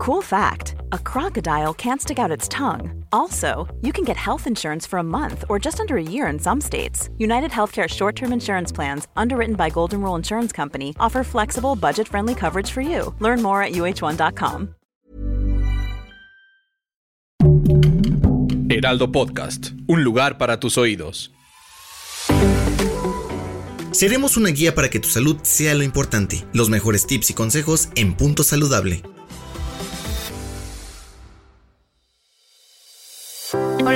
Cool fact a crocodile can't stick out its tongue. Also, you can get health insurance for a month or just under a year in some states. United Healthcare short term insurance plans, underwritten by Golden Rule Insurance Company, offer flexible, budget friendly coverage for you. Learn more at uh1.com. Heraldo Podcast, un lugar para tus oídos. Seremos una guía para que tu salud sea lo importante. Los mejores tips y consejos en punto saludable.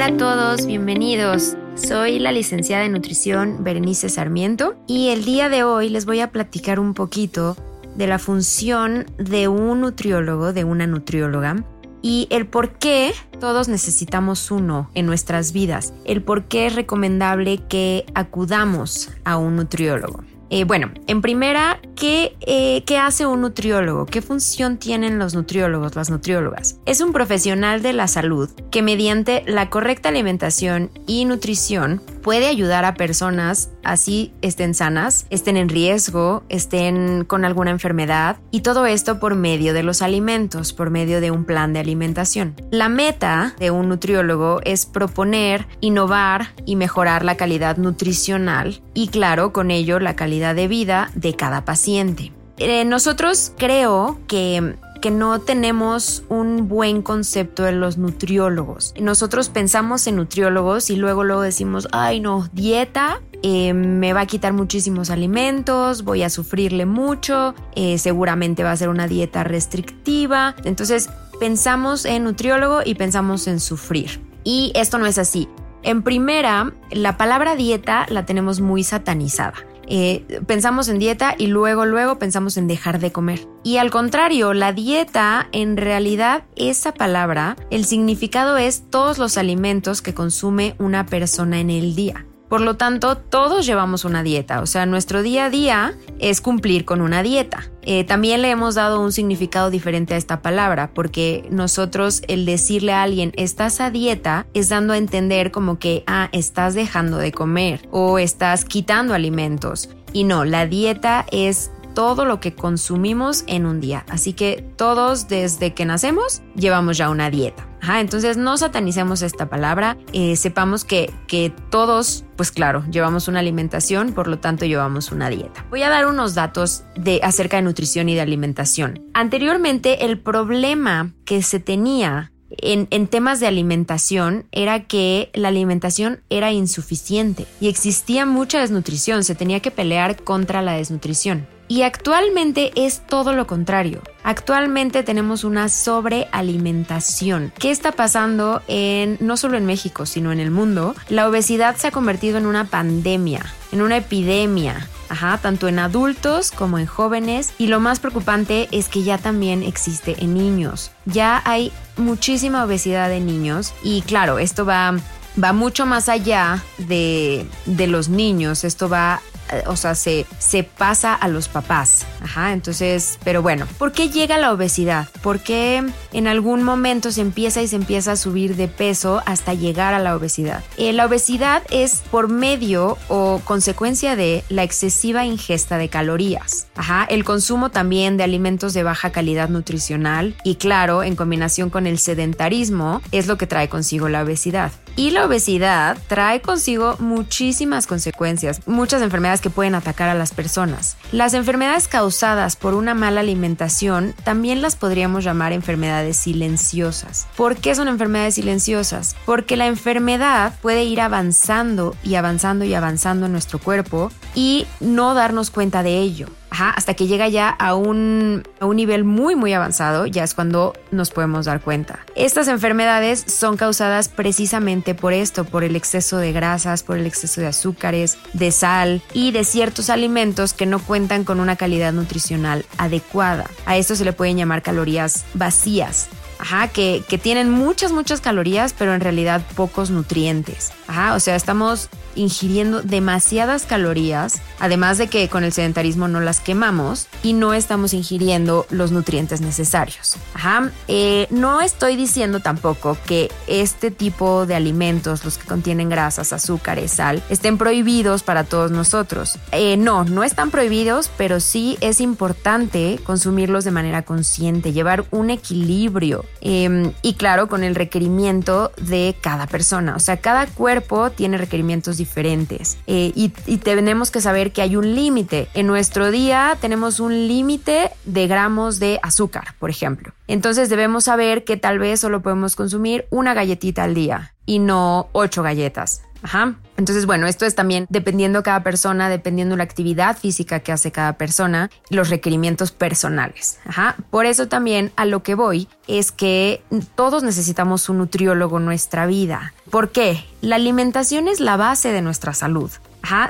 Hola a todos, bienvenidos. Soy la licenciada en nutrición Berenice Sarmiento y el día de hoy les voy a platicar un poquito de la función de un nutriólogo, de una nutrióloga, y el por qué todos necesitamos uno en nuestras vidas, el por qué es recomendable que acudamos a un nutriólogo. Eh, bueno, en primera, ¿qué, eh, ¿qué hace un nutriólogo? ¿Qué función tienen los nutriólogos, las nutriólogas? Es un profesional de la salud que mediante la correcta alimentación y nutrición puede ayudar a personas así estén sanas, estén en riesgo, estén con alguna enfermedad y todo esto por medio de los alimentos, por medio de un plan de alimentación. La meta de un nutriólogo es proponer, innovar y mejorar la calidad nutricional y claro, con ello la calidad de vida de cada paciente. Eh, nosotros creo que que no tenemos un buen concepto de los nutriólogos. Nosotros pensamos en nutriólogos y luego luego decimos, ay no, dieta, eh, me va a quitar muchísimos alimentos, voy a sufrirle mucho, eh, seguramente va a ser una dieta restrictiva. Entonces pensamos en nutriólogo y pensamos en sufrir. Y esto no es así. En primera, la palabra dieta la tenemos muy satanizada. Eh, pensamos en dieta y luego, luego pensamos en dejar de comer. Y al contrario, la dieta, en realidad, esa palabra, el significado es todos los alimentos que consume una persona en el día. Por lo tanto, todos llevamos una dieta, o sea, nuestro día a día es cumplir con una dieta. Eh, también le hemos dado un significado diferente a esta palabra, porque nosotros el decirle a alguien estás a dieta es dando a entender como que, ah, estás dejando de comer o estás quitando alimentos. Y no, la dieta es todo lo que consumimos en un día. Así que todos desde que nacemos llevamos ya una dieta. Entonces no satanicemos esta palabra, eh, sepamos que, que todos, pues claro, llevamos una alimentación, por lo tanto llevamos una dieta. Voy a dar unos datos de, acerca de nutrición y de alimentación. Anteriormente el problema que se tenía en, en, temas de alimentación era que la alimentación era insuficiente y existía mucha desnutrición, se tenía que pelear contra la desnutrición. Y actualmente es todo lo contrario. Actualmente tenemos una sobrealimentación. ¿Qué está pasando en no solo en México, sino en el mundo? La obesidad se ha convertido en una pandemia, en una epidemia. Ajá, tanto en adultos como en jóvenes y lo más preocupante es que ya también existe en niños. Ya hay muchísima obesidad en niños y claro, esto va va mucho más allá de, de, los niños, esto va o sea, se, se pasa a los papás. Ajá, entonces, pero bueno, ¿por qué llega la obesidad? ¿Por qué en algún momento se empieza y se empieza a subir de peso hasta llegar a la obesidad? Eh, la obesidad es por medio o consecuencia de la excesiva ingesta de calorías. Ajá, el consumo también de alimentos de baja calidad nutricional y claro, en combinación con el sedentarismo, es lo que trae consigo la obesidad. Y la obesidad trae consigo muchísimas consecuencias, muchas enfermedades que pueden atacar a las personas. Las enfermedades causadas por una mala alimentación también las podríamos llamar enfermedades silenciosas. ¿Por qué son enfermedades silenciosas? Porque la enfermedad puede ir avanzando y avanzando y avanzando en nuestro cuerpo y no darnos cuenta de ello hasta que llega ya a un, a un nivel muy muy avanzado, ya es cuando nos podemos dar cuenta. Estas enfermedades son causadas precisamente por esto, por el exceso de grasas, por el exceso de azúcares, de sal y de ciertos alimentos que no cuentan con una calidad nutricional adecuada. A esto se le pueden llamar calorías vacías. Ajá, que, que tienen muchas, muchas calorías, pero en realidad pocos nutrientes. O sea, estamos ingiriendo demasiadas calorías, además de que con el sedentarismo no las quemamos y no estamos ingiriendo los nutrientes necesarios. Eh, no estoy diciendo tampoco que este tipo de alimentos, los que contienen grasas, azúcares, sal, estén prohibidos para todos nosotros. Eh, no, no están prohibidos, pero sí es importante consumirlos de manera consciente, llevar un equilibrio em, y claro, con el requerimiento de cada persona. O sea, cada cuerpo tiene requerimientos diferentes eh, y, y tenemos que saber que hay un límite. En nuestro día tenemos un límite de gramos de azúcar, por ejemplo. Entonces debemos saber que tal vez solo podemos consumir una galletita al día y no ocho galletas. Ajá. Entonces, bueno, esto es también dependiendo cada persona, dependiendo la actividad física que hace cada persona, los requerimientos personales. Ajá. Por eso también a lo que voy es que todos necesitamos un nutriólogo en nuestra vida. ¿Por qué? La alimentación es la base de nuestra salud.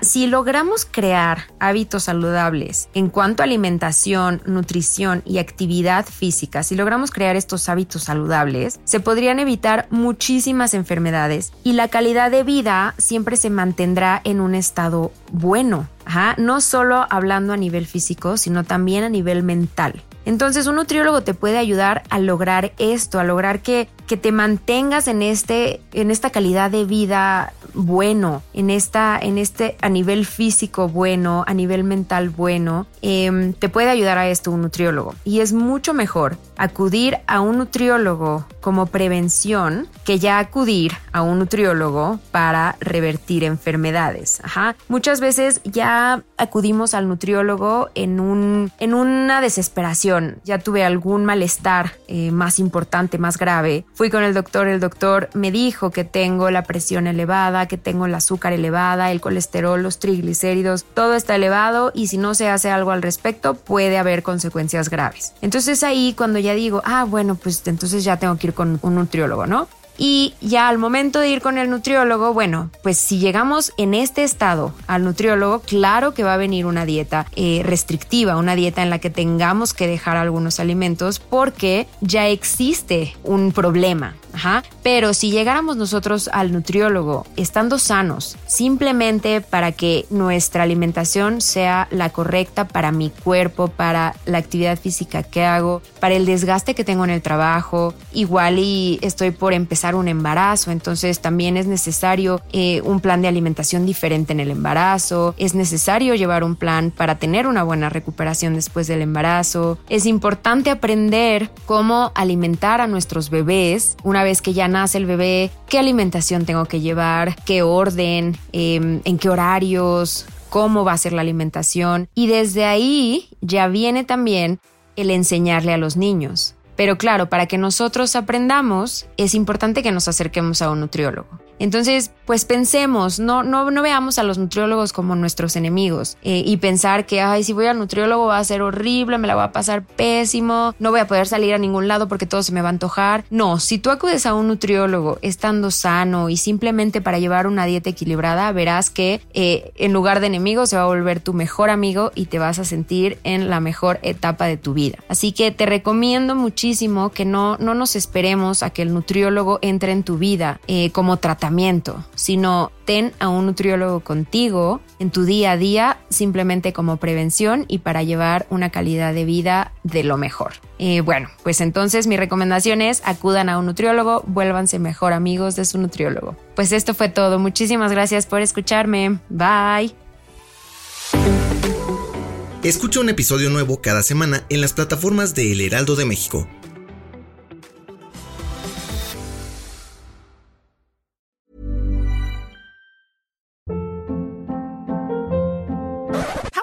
Si logramos crear hábitos saludables en cuanto a alimentación, nutrición y actividad física, si logramos crear estos hábitos saludables, se podrían evitar muchísimas enfermedades y la calidad de vida siempre se mantendrá en un estado bueno. No solo hablando a nivel físico, sino también a nivel mental. Entonces un nutriólogo te puede ayudar a lograr esto, a lograr que, que te mantengas en, este, en esta calidad de vida bueno, en, esta, en este a nivel físico bueno, a nivel mental bueno, em, te puede ayudar a esto un nutriólogo. Y es mucho mejor acudir a un nutriólogo como prevención que ya acudir a un nutriólogo para revertir enfermedades. Ajá. Muchas veces ya acudimos al nutriólogo en, un, en una desesperación. Ya tuve algún malestar eh, más importante, más grave. Fui con el doctor, el doctor me dijo que tengo la presión elevada, que tengo el azúcar elevada, el colesterol, los triglicéridos, todo está elevado y si no se hace algo al respecto puede haber consecuencias graves. Entonces ahí cuando ya digo, ah, bueno, pues entonces ya tengo que ir con un nutriólogo, ¿no? Y ya al momento de ir con el nutriólogo, bueno, pues si llegamos en este estado al nutriólogo, claro que va a venir una dieta eh, restrictiva, una dieta en la que tengamos que dejar algunos alimentos porque ya existe un problema. Pero si llegáramos nosotros al nutriólogo estando sanos, simplemente para que nuestra alimentación sea la correcta para mi cuerpo, para la actividad física que hago, para el desgaste que tengo en el trabajo, igual y estoy por empezar un embarazo, entonces también es necesario eh, un plan de alimentación diferente en el embarazo, es necesario llevar un plan para tener una buena recuperación después del embarazo, es importante aprender cómo alimentar a nuestros bebés una vez que ya nace el bebé, qué alimentación tengo que llevar, qué orden, em, en qué horarios, cómo va a ser la alimentación. Y desde ahí ya viene también el enseñarle a los niños. Pero claro, para que nosotros aprendamos, es importante que nos acerquemos a un nutriólogo. Entonces, pues pensemos, no, no, no veamos a los nutriólogos como nuestros enemigos eh, y pensar que, ay, si voy al nutriólogo va a ser horrible, me la voy a pasar pésimo, no voy a poder salir a ningún lado porque todo se me va a antojar. No, si tú acudes a un nutriólogo estando sano y simplemente para llevar una dieta equilibrada, verás que eh, en lugar de enemigo se va a volver tu mejor amigo y te vas a sentir en la mejor etapa de tu vida. Así que te recomiendo muchísimo que no, no nos esperemos a que el nutriólogo entre en tu vida eh, como tratamiento sino ten a un nutriólogo contigo en tu día a día simplemente como prevención y para llevar una calidad de vida de lo mejor. Eh, bueno, pues entonces mi recomendación es acudan a un nutriólogo, vuélvanse mejor amigos de su nutriólogo. Pues esto fue todo, muchísimas gracias por escucharme, bye. Escucha un episodio nuevo cada semana en las plataformas de El Heraldo de México